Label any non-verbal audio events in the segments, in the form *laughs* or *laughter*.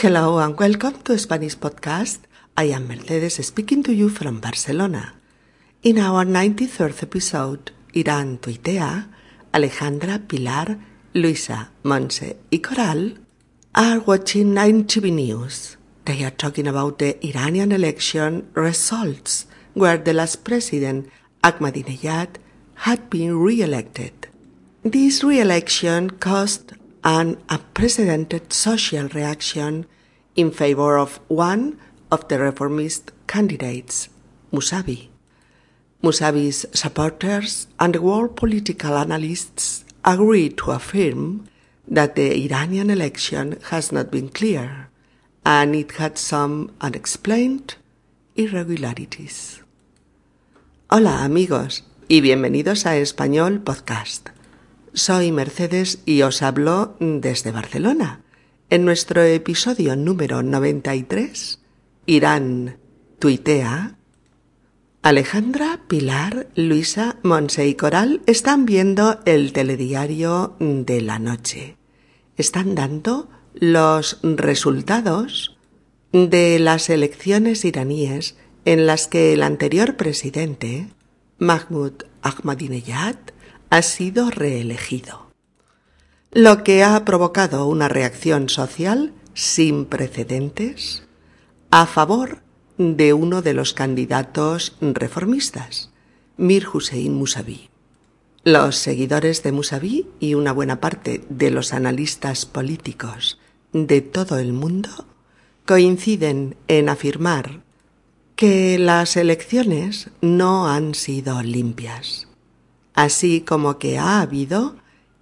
Hello and welcome to Spanish Podcast. I am Mercedes speaking to you from Barcelona. In our 93rd episode, Irán tuitea, Alejandra, Pilar, Luisa, Monse y Coral are watching 9TV News. They are talking about the Iranian election results where the last president, Ahmadinejad, had been re-elected. This re-election caused an unprecedented social reaction in favor of one of the reformist candidates, Musavi. Musavi's supporters and world political analysts agree to affirm that the Iranian election has not been clear and it had some unexplained irregularities. Hola amigos y bienvenidos a Español Podcast. Soy Mercedes y os hablo desde Barcelona. En nuestro episodio número 93, Irán tuitea. Alejandra, Pilar, Luisa, Monse y Coral están viendo el telediario de la noche. Están dando los resultados de las elecciones iraníes en las que el anterior presidente, Mahmoud Ahmadinejad, ha sido reelegido, lo que ha provocado una reacción social sin precedentes a favor de uno de los candidatos reformistas, Mir Hussein Musavi. Los seguidores de Musavi y una buena parte de los analistas políticos de todo el mundo coinciden en afirmar que las elecciones no han sido limpias así como que ha habido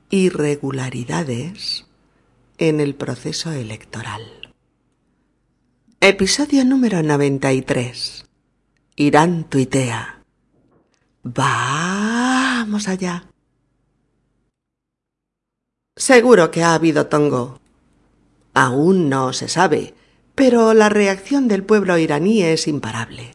irregularidades en el proceso electoral. Episodio número 93. Irán tuitea. Vamos allá. Seguro que ha habido tongo. Aún no se sabe, pero la reacción del pueblo iraní es imparable.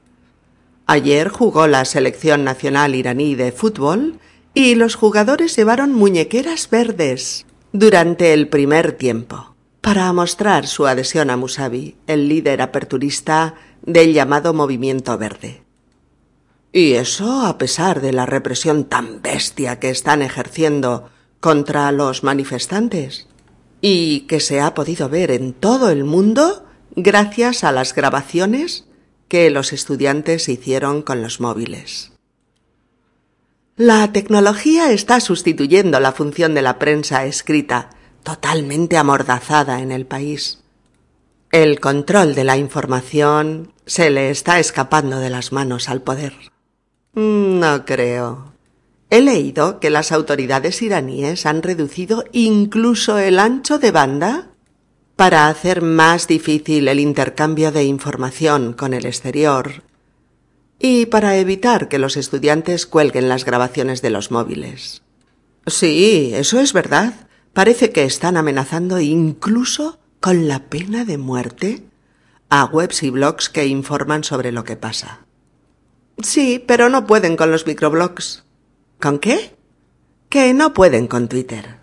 Ayer jugó la selección nacional iraní de fútbol y los jugadores llevaron muñequeras verdes durante el primer tiempo para mostrar su adhesión a Musavi, el líder aperturista del llamado Movimiento Verde. Y eso a pesar de la represión tan bestia que están ejerciendo contra los manifestantes y que se ha podido ver en todo el mundo gracias a las grabaciones que los estudiantes hicieron con los móviles. La tecnología está sustituyendo la función de la prensa escrita, totalmente amordazada en el país. El control de la información se le está escapando de las manos al poder. No creo. He leído que las autoridades iraníes han reducido incluso el ancho de banda para hacer más difícil el intercambio de información con el exterior y para evitar que los estudiantes cuelguen las grabaciones de los móviles. Sí, eso es verdad. Parece que están amenazando incluso con la pena de muerte a webs y blogs que informan sobre lo que pasa. Sí, pero no pueden con los microblogs. ¿Con qué? Que no pueden con Twitter.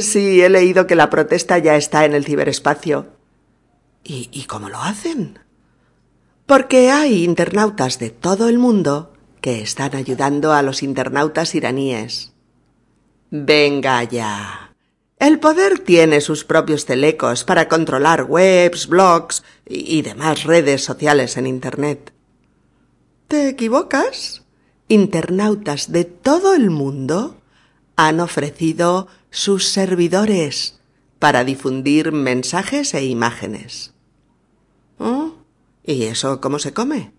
Sí, he leído que la protesta ya está en el ciberespacio. ¿Y, y cómo lo hacen? Porque hay internautas de todo el mundo que están ayudando a los internautas iraníes. Venga ya. El poder tiene sus propios telecos para controlar webs, blogs y demás redes sociales en Internet. ¿Te equivocas? Internautas de todo el mundo han ofrecido sus servidores para difundir mensajes e imágenes. ¿Oh? ¿Y eso cómo se come?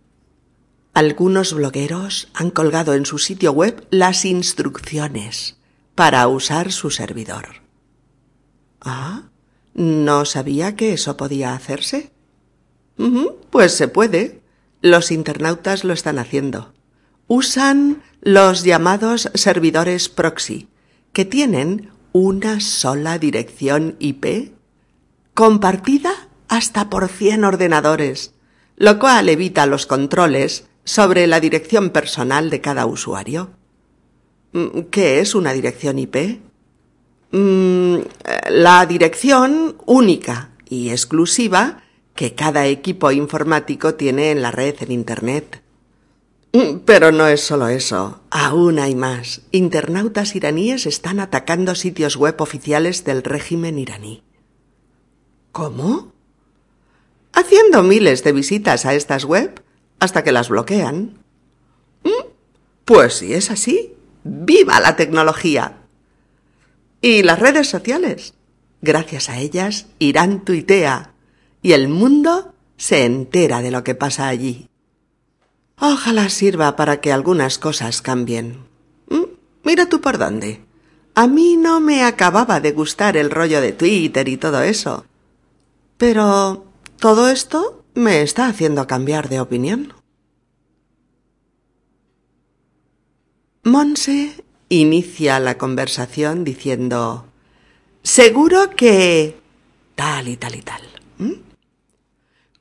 Algunos blogueros han colgado en su sitio web las instrucciones para usar su servidor. Ah, no sabía que eso podía hacerse. pues se puede. Los internautas lo están haciendo. Usan los llamados servidores proxy, que tienen una sola dirección IP compartida hasta por cien ordenadores lo cual evita los controles sobre la dirección personal de cada usuario. Mm, ¿Qué es una dirección IP? Mm, la dirección única y exclusiva que cada equipo informático tiene en la red en Internet. Mm, pero no es solo eso, aún hay más. Internautas iraníes están atacando sitios web oficiales del régimen iraní. ¿Cómo? Haciendo miles de visitas a estas web hasta que las bloquean. Mm, pues si es así, ¡viva la tecnología! Y las redes sociales. Gracias a ellas, Irán tuitea y el mundo se entera de lo que pasa allí. Ojalá sirva para que algunas cosas cambien. Mm, mira tú por dónde. A mí no me acababa de gustar el rollo de Twitter y todo eso. Pero todo esto me está haciendo cambiar de opinión. Monse inicia la conversación diciendo Seguro que... tal y tal y tal.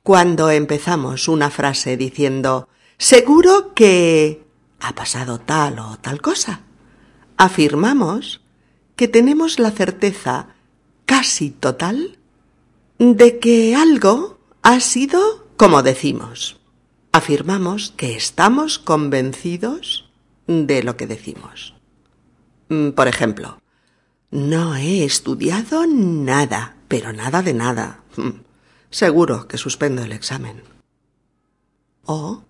Cuando empezamos una frase diciendo Seguro que ha pasado tal o tal cosa. Afirmamos que tenemos la certeza casi total de que algo ha sido como decimos. Afirmamos que estamos convencidos de lo que decimos. Mm, por ejemplo, no he estudiado nada, pero nada de nada. Mm, seguro que suspendo el examen. O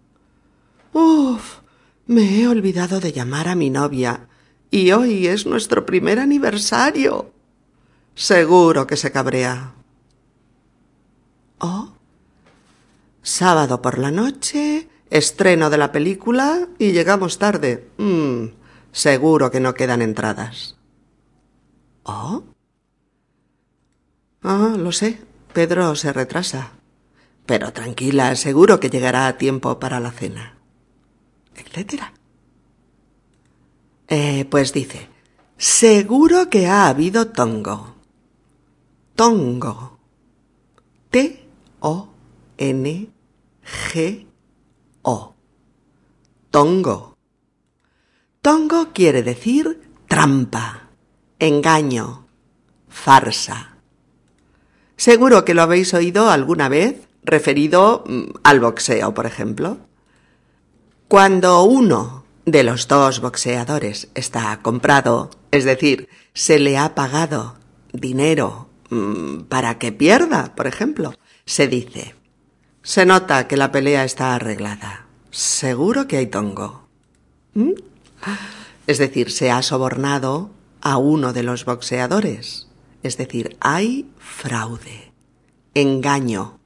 Uf, me he olvidado de llamar a mi novia y hoy es nuestro primer aniversario. Seguro que se cabrea. Oh. Sábado por la noche, estreno de la película y llegamos tarde. Mm, seguro que no quedan entradas. Oh. Ah, lo sé. Pedro se retrasa. Pero tranquila, seguro que llegará a tiempo para la cena etcétera. Eh, pues dice, seguro que ha habido tongo. Tongo. T-O-N-G-O. Tongo. Tongo quiere decir trampa, engaño, farsa. Seguro que lo habéis oído alguna vez referido mm, al boxeo, por ejemplo. Cuando uno de los dos boxeadores está comprado, es decir, se le ha pagado dinero para que pierda, por ejemplo, se dice, se nota que la pelea está arreglada. Seguro que hay tongo. ¿Mm? Es decir, se ha sobornado a uno de los boxeadores. Es decir, hay fraude, engaño,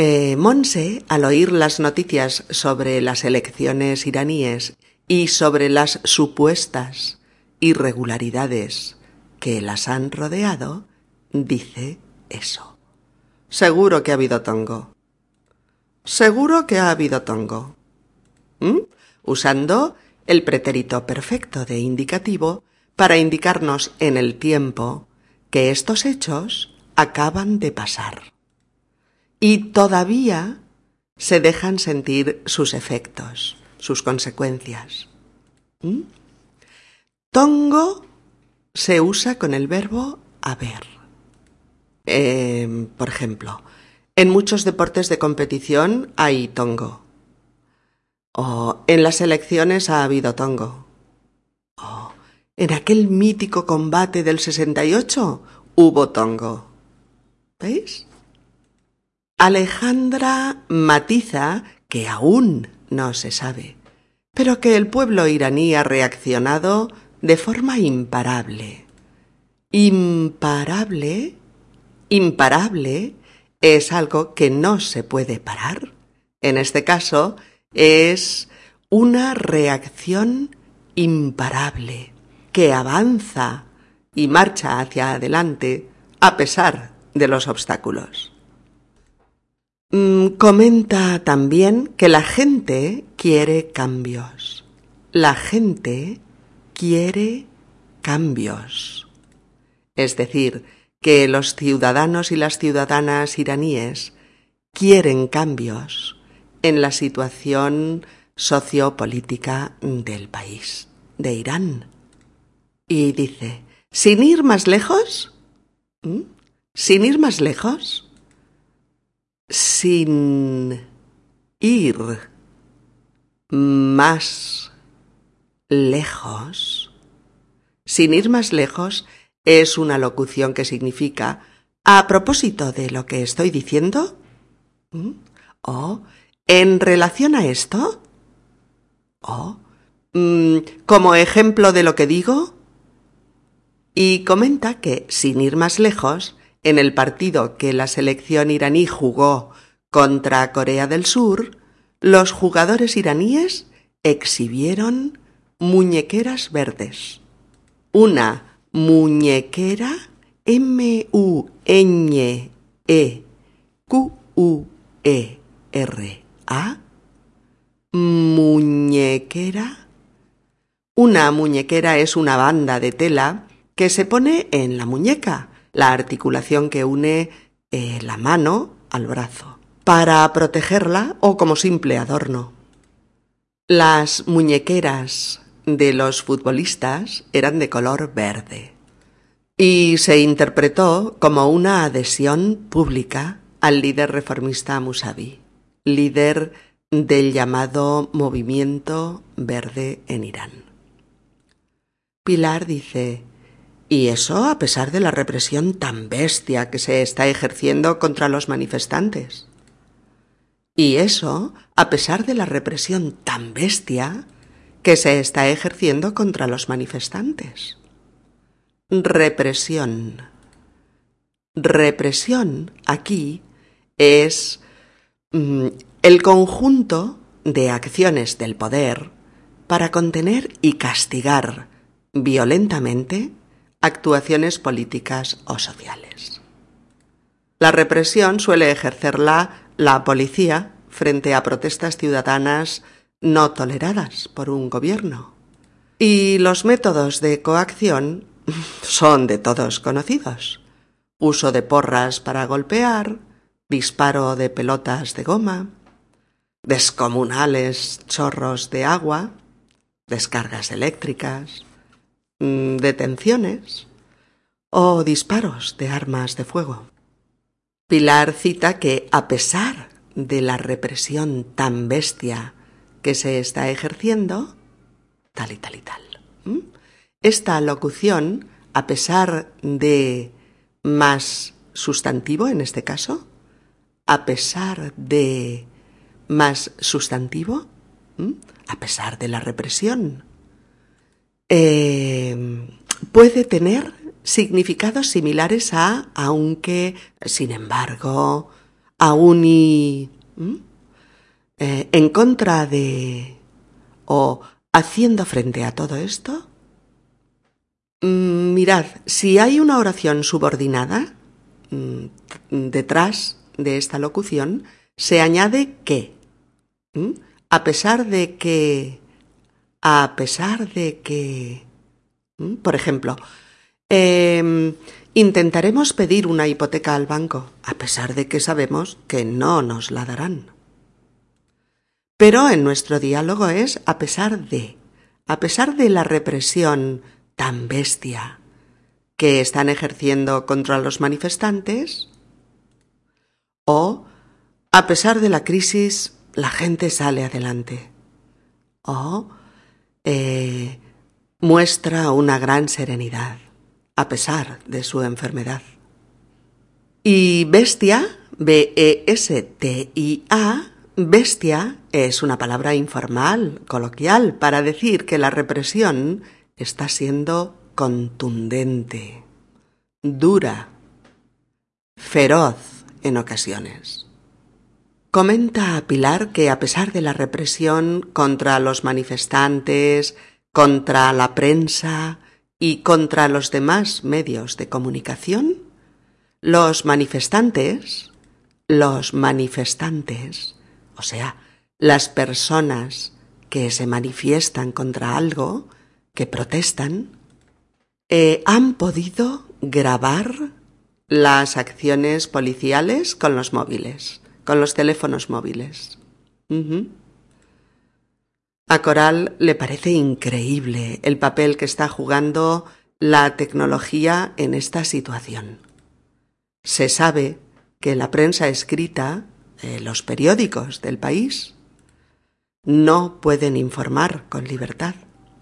eh, Monse, al oír las noticias sobre las elecciones iraníes y sobre las supuestas irregularidades que las han rodeado, dice eso. Seguro que ha habido tongo. Seguro que ha habido tongo. ¿Mm? Usando el pretérito perfecto de indicativo para indicarnos en el tiempo que estos hechos acaban de pasar y todavía se dejan sentir sus efectos, sus consecuencias. ¿Mm? Tongo se usa con el verbo haber. Em, por ejemplo, en muchos deportes de competición hay tongo. O en las elecciones ha habido tongo. O en aquel mítico combate del 68 hubo tongo. ¿Veis? Alejandra matiza que aún no se sabe, pero que el pueblo iraní ha reaccionado de forma imparable. Imparable, imparable es algo que no se puede parar. En este caso es una reacción imparable que avanza y marcha hacia adelante a pesar de los obstáculos. Mm, comenta también que la gente quiere cambios. La gente quiere cambios. Es decir, que los ciudadanos y las ciudadanas iraníes quieren cambios en la situación sociopolítica del país, de Irán. Y dice, sin ir más lejos, Sin ir más lejos, sin ir más lejos, sin ir más lejos, es una locución que significa a propósito de lo que estoy diciendo o en relación a esto o mm, como ejemplo de lo que digo y comenta que, sin ir más lejos, en el partido que la selección iraní jugó contra Corea del Sur, los jugadores iraníes exhibieron muñequeras verdes. Una muñequera M-U-Ñ-E-Q-U-E-R-A muñequera. Una muñequera es una banda de tela que se pone en la muñeca, la articulación que une eh, la mano al brazo, para protegerla o como simple adorno. Las muñequeras de los futbolistas eran de color verde y se interpretó como una adhesión pública al líder reformista Musavi, líder del llamado movimiento verde en Irán. Pilar dice, y eso a pesar de la represión tan bestia que se está ejerciendo contra los manifestantes. Y eso a pesar de la represión tan bestia que se está ejerciendo contra los manifestantes. Represión. Represión aquí es mm, el conjunto de acciones del poder para contener y castigar violentamente actuaciones políticas o sociales. La represión suele ejercerla la policía frente a protestas ciudadanas no toleradas por un gobierno. Y los métodos de coacción *laughs* son de todos conocidos. Uso de porras para golpear, disparo de pelotas de goma, descomunales chorros de agua, descargas eléctricas, Mm, detenciones o disparos de armas de fuego. Pilar cita que, a pesar de la represión tan bestia que se está ejerciendo, tal y tal y tal. Esta locución, a pesar de más sustantivo en este caso, a pesar de más sustantivo, a pesar de la represión, eh, puede tener significados similares a aunque, sin embargo, aún y eh, en contra de o haciendo frente a todo esto. Mm, mirad, si hay una oración subordinada mm, detrás de esta locución, se añade que, a pesar de que a pesar de que... Por ejemplo, em, intentaremos pedir una hipoteca al banco, a pesar de que sabemos que no nos la darán. Pero en nuestro diálogo es a pesar de, a pesar de la represión tan bestia que están ejerciendo contra los manifestantes, o a pesar de la crisis la gente sale adelante, o eh, muestra una gran serenidad, a pesar de su enfermedad. Y bestia, B-E-S-T-I-A, bestia es una palabra informal, coloquial, para decir que la represión está siendo contundente, dura, feroz en ocasiones. Comenta Pilar que a pesar de la represión contra los manifestantes, contra la prensa y contra los demás medios de comunicación, los manifestantes, los manifestantes, o sea, las personas que se manifiestan contra algo, que protestan, eh, han podido grabar las acciones policiales con los móviles con los teléfonos móviles. A Coral le parece increíble el papel que está jugando la tecnología en esta situación. Se sabe que la prensa escrita, los periódicos del país, no pueden informar con libertad.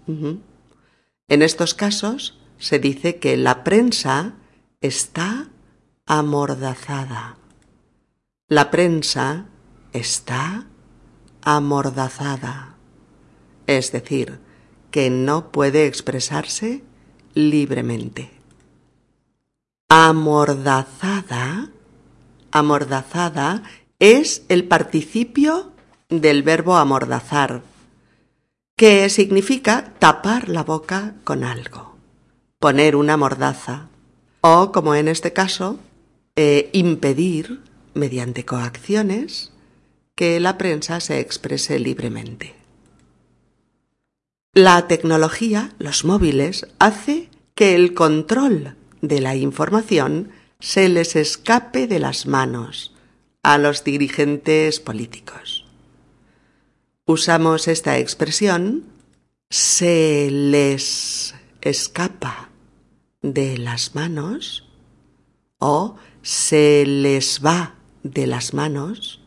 En estos casos se dice que la prensa está amordazada. La prensa está amordazada. Es decir, que no puede expresarse libremente. Amordazada, amordazada es el participio del verbo amordazar, que significa tapar la boca con algo, poner una mordaza, o, como en este caso, eh, impedir, mediante coacciones, que la prensa se exprese libremente. La tecnología, los móviles, hace que el control de la información se les escape de las manos a los dirigentes políticos. Usamos esta expresión se les escapa de las manos o se les va de las manos.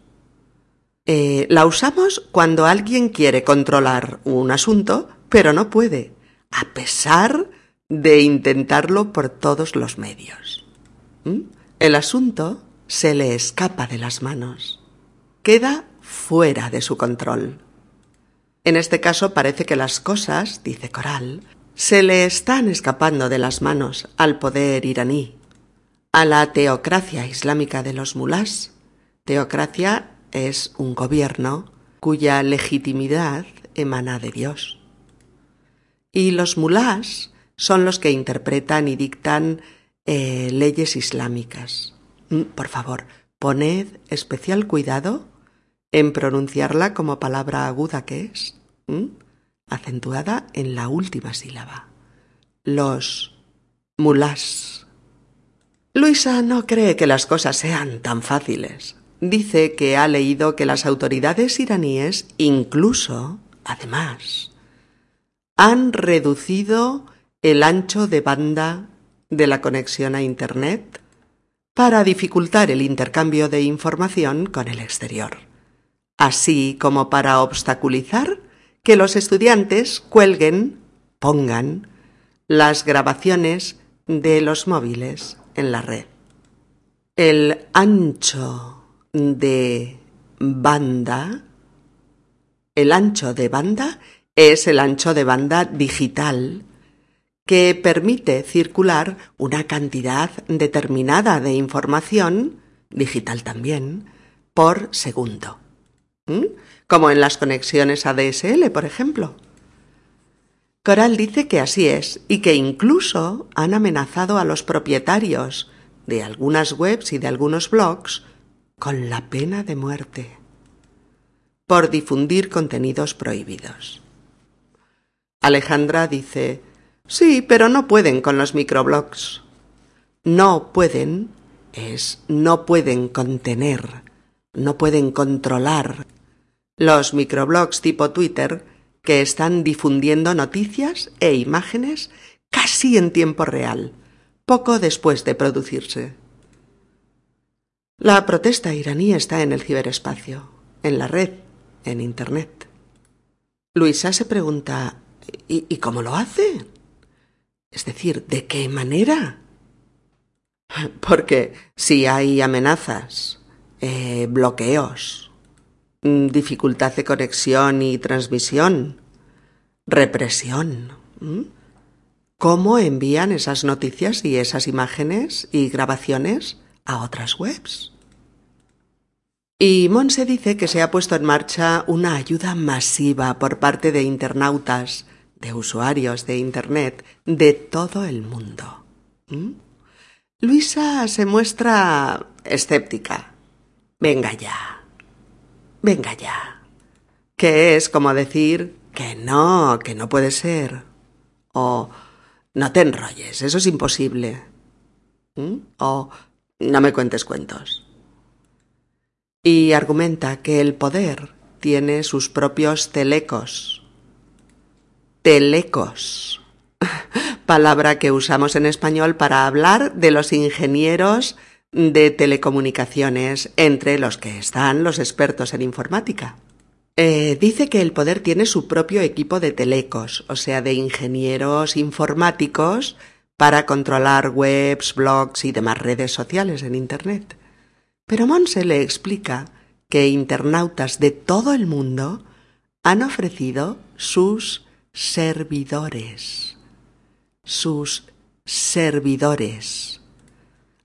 Eh, la usamos cuando alguien quiere controlar un asunto, pero no puede, a pesar de intentarlo por todos los medios. ¿Mm? El asunto se le escapa de las manos, queda fuera de su control. En este caso parece que las cosas, dice Coral, se le están escapando de las manos al poder iraní, a la teocracia islámica de los mulás. Teocracia es un gobierno cuya legitimidad emana de Dios. Y los mulás son los que interpretan y dictan eh, leyes islámicas. Mm, por favor, poned especial cuidado en pronunciarla como palabra aguda que es, acentuada en la última sílaba. Los mulás. Luisa no cree que las cosas sean tan fáciles. Dice que ha leído que las autoridades iraníes incluso, además, han reducido el ancho de banda de la conexión a Internet para dificultar el intercambio de información con el exterior así como para obstaculizar que los estudiantes cuelguen, pongan, las grabaciones de los móviles en la red. El ancho de banda, el ancho de banda es el ancho de banda digital que permite circular una cantidad determinada de información, digital también, por segundo. ¿Mm? como en las conexiones ADSL, por ejemplo. Coral dice que así es y que incluso han amenazado a los propietarios de algunas webs y de algunos blogs con la pena de muerte por difundir contenidos prohibidos. Alejandra dice, sí, pero no pueden con los microblogs. No pueden es no pueden contener, no pueden controlar los microblogs tipo Twitter que están difundiendo noticias e imágenes casi en tiempo real, poco después de producirse. La protesta iraní está en el ciberespacio, en la red, en Internet. Luisa se pregunta ¿y, cómo lo hace? Es decir, ¿de qué manera? Porque si hay amenazas, eh, bloqueos, Mm, dificultad de conexión y transmisión, represión. ¿Cómo envían esas noticias y esas imágenes y grabaciones a otras webs? Y Monse dice que se ha puesto en marcha una ayuda masiva por parte de internautas, de usuarios de Internet de todo el mundo. Luisa se muestra escéptica. Venga ya. Venga ya. Que es como decir que no, que no puede ser. O no te enrolles, eso es imposible. ¿Mm? O no me cuentes cuentos. Y argumenta que el poder tiene sus propios telecos. Telecos. *laughs* Palabra que usamos en español para hablar de los ingenieros de telecomunicaciones entre los que están los expertos en informática. Eh, dice que el poder tiene su propio equipo de telecos, o sea, de ingenieros informáticos para controlar webs, blogs y demás redes sociales en Internet. Pero Monse le explica que internautas de todo el mundo han ofrecido sus servidores, sus servidores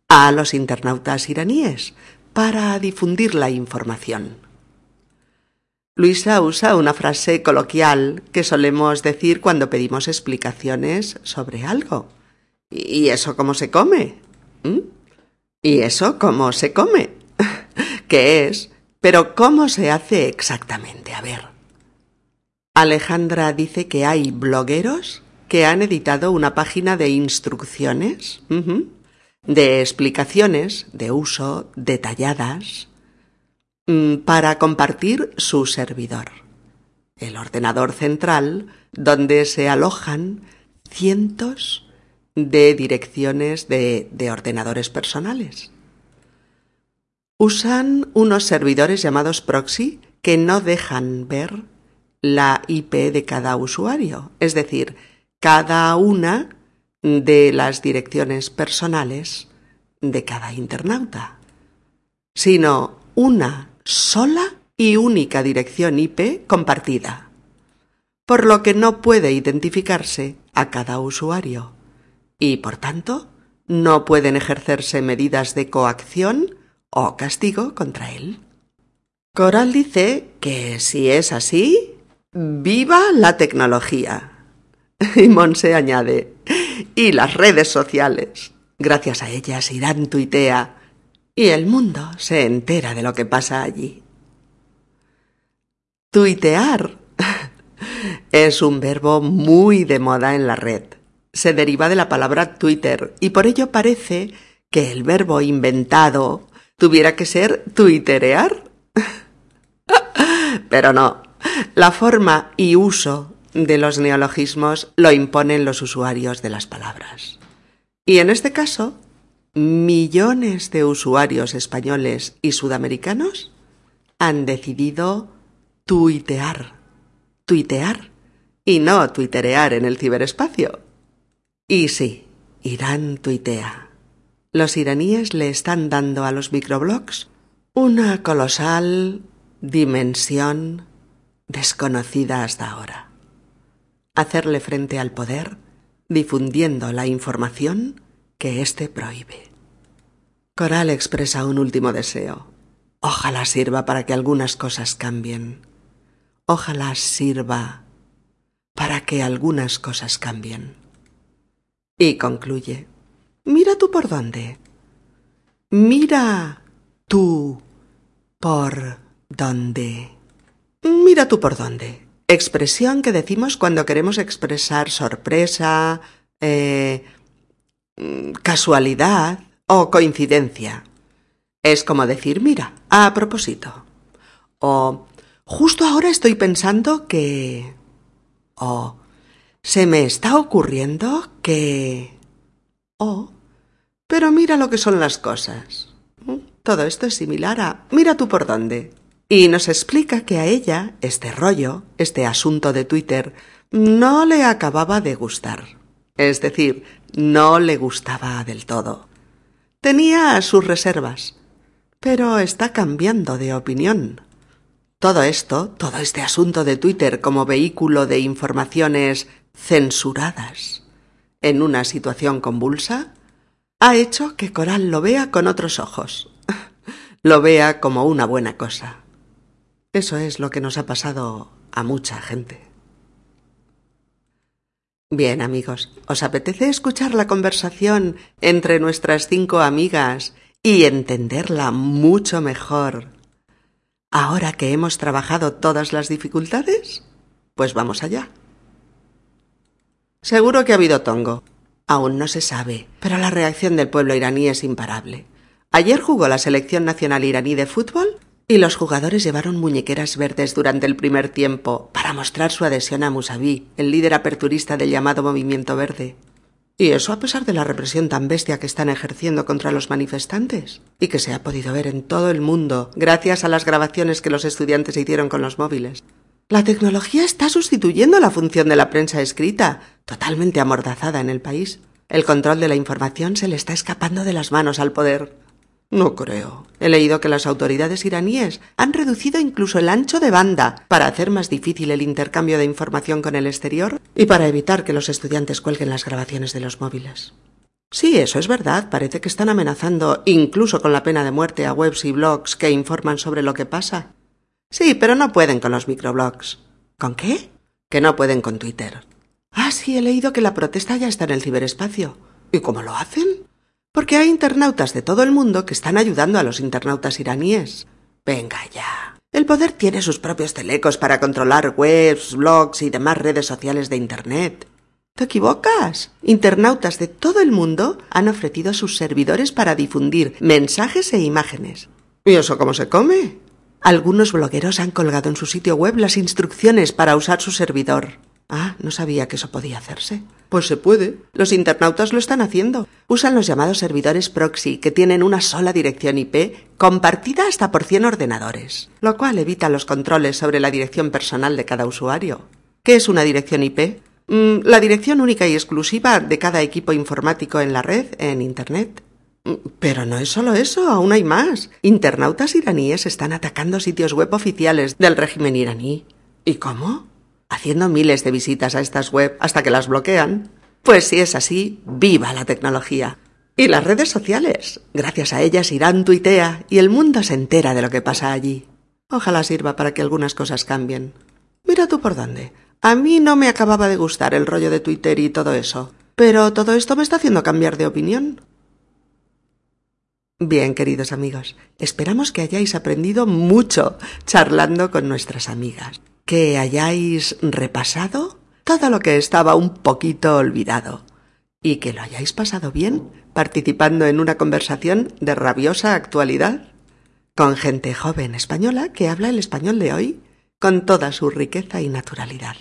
a los internautas iraníes para difundir la información. Luisa usa una frase coloquial que solemos decir cuando pedimos explicaciones sobre algo. ¿Y eso cómo se come? ¿Mm? ¿Y eso cómo se come? *laughs* ¿Qué es? Pero ¿cómo se hace exactamente? A ver. Alejandra dice que hay blogueros que han editado una página de instrucciones, de explicaciones de uso detalladas mm, para compartir su servidor, el ordenador central donde se alojan cientos de direcciones de, de ordenadores personales. Usan unos servidores llamados proxy que no dejan ver la IP de cada usuario, es decir, cada una de las direcciones personales de cada internauta, sino una sola y única dirección IP compartida, por lo que no puede identificarse a cada usuario y, por tanto, no pueden ejercerse medidas de coacción o castigo contra él. Coral dice que si es así, viva la tecnología. *laughs* Y Monse añade, y las redes sociales. Gracias a ellas Irán tuitea y el mundo se entera de lo que pasa allí. Tuitear *laughs* es un verbo muy de moda en la red. Se deriva de la palabra Twitter y por ello parece que el verbo inventado tuviera que ser tuiterear. *laughs* Pero no, la forma y uso de los neologismos lo imponen los usuarios de las palabras. Y en este caso, millones de usuarios españoles y sudamericanos han decidido tuitear, tuitear y no tuiterear en el ciberespacio. Y sí, Irán tuitea los iraníes le están dando a los microblogs una colosal dimensión desconocida hasta ahora. Hacerle frente al poder difundiendo la información que éste prohíbe. Coral expresa un último deseo. Ojalá sirva para que algunas cosas cambien. Ojalá sirva para que algunas cosas cambien. Y concluye. Mira tú por dónde. Mira tú por dónde. Mira tú por dónde. Expresión que decimos cuando queremos expresar sorpresa, eh, casualidad o coincidencia. Es como decir, mira, a propósito. O justo ahora estoy pensando que... O se me está ocurriendo que... O pero mira lo que son las cosas. Todo esto es similar a mira tú por dónde. Y nos explica que a ella este rollo, este asunto de Twitter, no le acababa de gustar. Es decir, no le gustaba del todo. Tenía sus reservas, pero está cambiando de opinión. Todo esto, todo este asunto de Twitter como vehículo de informaciones censuradas en una situación convulsa, ha hecho que Coral lo vea con otros ojos, *laughs* lo vea como una buena cosa. Eso es lo que nos ha pasado a mucha gente. Bien, amigos, ¿os apetece escuchar la conversación entre nuestras cinco amigas y entenderla mucho mejor ahora que hemos trabajado todas las dificultades? Pues vamos allá. Seguro que ha habido tongo, Aún no se sabe, pero la reacción del pueblo iraní es imparable. Ayer jugó la selección nacional iraní de fútbol y los jugadores llevaron muñequeras verdes durante el primer tiempo para mostrar su adhesión a Musavi, el líder aperturista del llamado Movimiento Verde. Y eso a pesar de la represión tan bestia que están ejerciendo contra los manifestantes, y que se ha podido ver en todo el mundo gracias a las grabaciones que los estudiantes hicieron con los móviles. La tecnología está sustituyendo la función de la prensa escrita, totalmente amordazada en el país. El control de la información se le está escapando de las manos al poder. No creo. He leído que las autoridades iraníes han reducido incluso el ancho de banda para hacer más difícil el intercambio de información con el exterior y para evitar que los estudiantes cuelguen las grabaciones de los móviles. Sí, eso es verdad. Parece que están amenazando, incluso con la pena de muerte, a webs y blogs que informan sobre lo que pasa. Sí, pero no pueden con los microblogs. ¿Con qué? Que no pueden con Twitter. Ah, sí, he leído que la protesta ya está en el ciberespacio. ¿Y cómo lo hacen? Porque hay internautas de todo el mundo que están ayudando a los internautas iraníes. Venga ya. El poder tiene sus propios telecos para controlar webs, blogs y demás redes sociales de Internet. ¿Te equivocas? Internautas de todo el mundo han ofrecido sus servidores para difundir mensajes e imágenes. ¿Y eso cómo se come? Algunos blogueros han colgado en su sitio web las instrucciones para usar su servidor. Ah, no sabía que eso podía hacerse. Pues se puede. Los internautas lo están haciendo. Usan los llamados servidores proxy, que tienen una sola dirección IP compartida hasta por 100 ordenadores, lo cual evita los controles sobre la dirección personal de cada usuario. ¿Qué es una dirección IP? Mm, la dirección única y exclusiva de cada equipo informático en la red, en Internet. Mm, pero no es solo eso, aún hay más. Internautas iraníes están atacando sitios web oficiales del régimen iraní. ¿Y cómo? Haciendo miles de visitas a estas web hasta que las bloquean. Pues si es así, viva la tecnología. Y las redes sociales. Gracias a ellas Irán tuitea y el mundo se entera de lo que pasa allí. Ojalá sirva para que algunas cosas cambien. Mira tú por dónde. A mí no me acababa de gustar el rollo de Twitter y todo eso. Pero todo esto me está haciendo cambiar de opinión. Bien, queridos amigos, esperamos que hayáis aprendido mucho charlando con nuestras amigas que hayáis repasado todo lo que estaba un poquito olvidado y que lo hayáis pasado bien participando en una conversación de rabiosa actualidad con gente joven española que habla el español de hoy con toda su riqueza y naturalidad.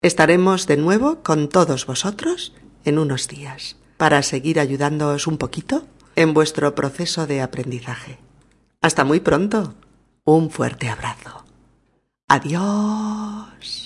Estaremos de nuevo con todos vosotros en unos días para seguir ayudándoos un poquito en vuestro proceso de aprendizaje. Hasta muy pronto. Un fuerte abrazo. Adiós.